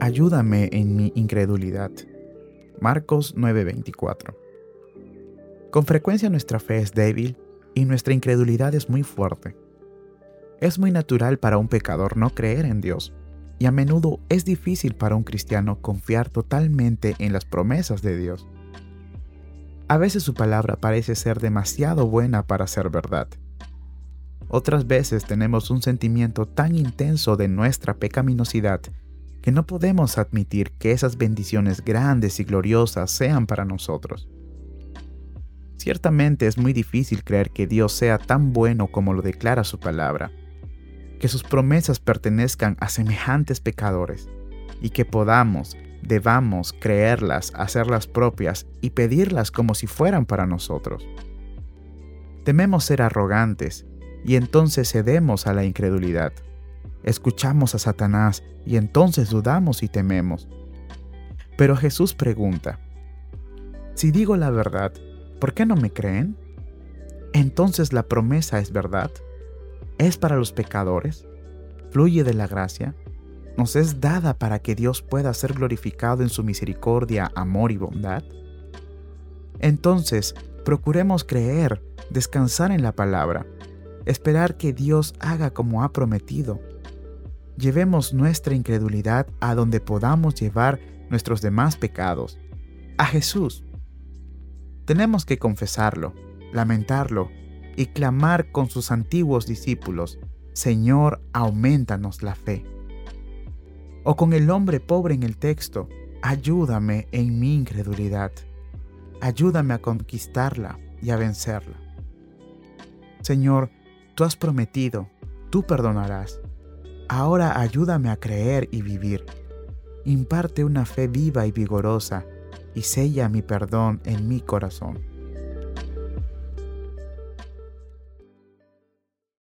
ayúdame en mi incredulidad. Marcos 9:24. Con frecuencia nuestra fe es débil y nuestra incredulidad es muy fuerte. Es muy natural para un pecador no creer en Dios, y a menudo es difícil para un cristiano confiar totalmente en las promesas de Dios. A veces su palabra parece ser demasiado buena para ser verdad. Otras veces tenemos un sentimiento tan intenso de nuestra pecaminosidad que no podemos admitir que esas bendiciones grandes y gloriosas sean para nosotros. Ciertamente es muy difícil creer que Dios sea tan bueno como lo declara su palabra, que sus promesas pertenezcan a semejantes pecadores, y que podamos, debamos creerlas, hacerlas propias y pedirlas como si fueran para nosotros. Tememos ser arrogantes, y entonces cedemos a la incredulidad. Escuchamos a Satanás y entonces dudamos y tememos. Pero Jesús pregunta, si digo la verdad, ¿por qué no me creen? Entonces la promesa es verdad. ¿Es para los pecadores? ¿Fluye de la gracia? ¿Nos es dada para que Dios pueda ser glorificado en su misericordia, amor y bondad? Entonces, procuremos creer, descansar en la palabra, esperar que Dios haga como ha prometido. Llevemos nuestra incredulidad a donde podamos llevar nuestros demás pecados, a Jesús. Tenemos que confesarlo, lamentarlo y clamar con sus antiguos discípulos, Señor, aumentanos la fe. O con el hombre pobre en el texto, ayúdame en mi incredulidad. Ayúdame a conquistarla y a vencerla. Señor, tú has prometido, tú perdonarás. Ahora ayúdame a creer y vivir. Imparte una fe viva y vigorosa y sella mi perdón en mi corazón.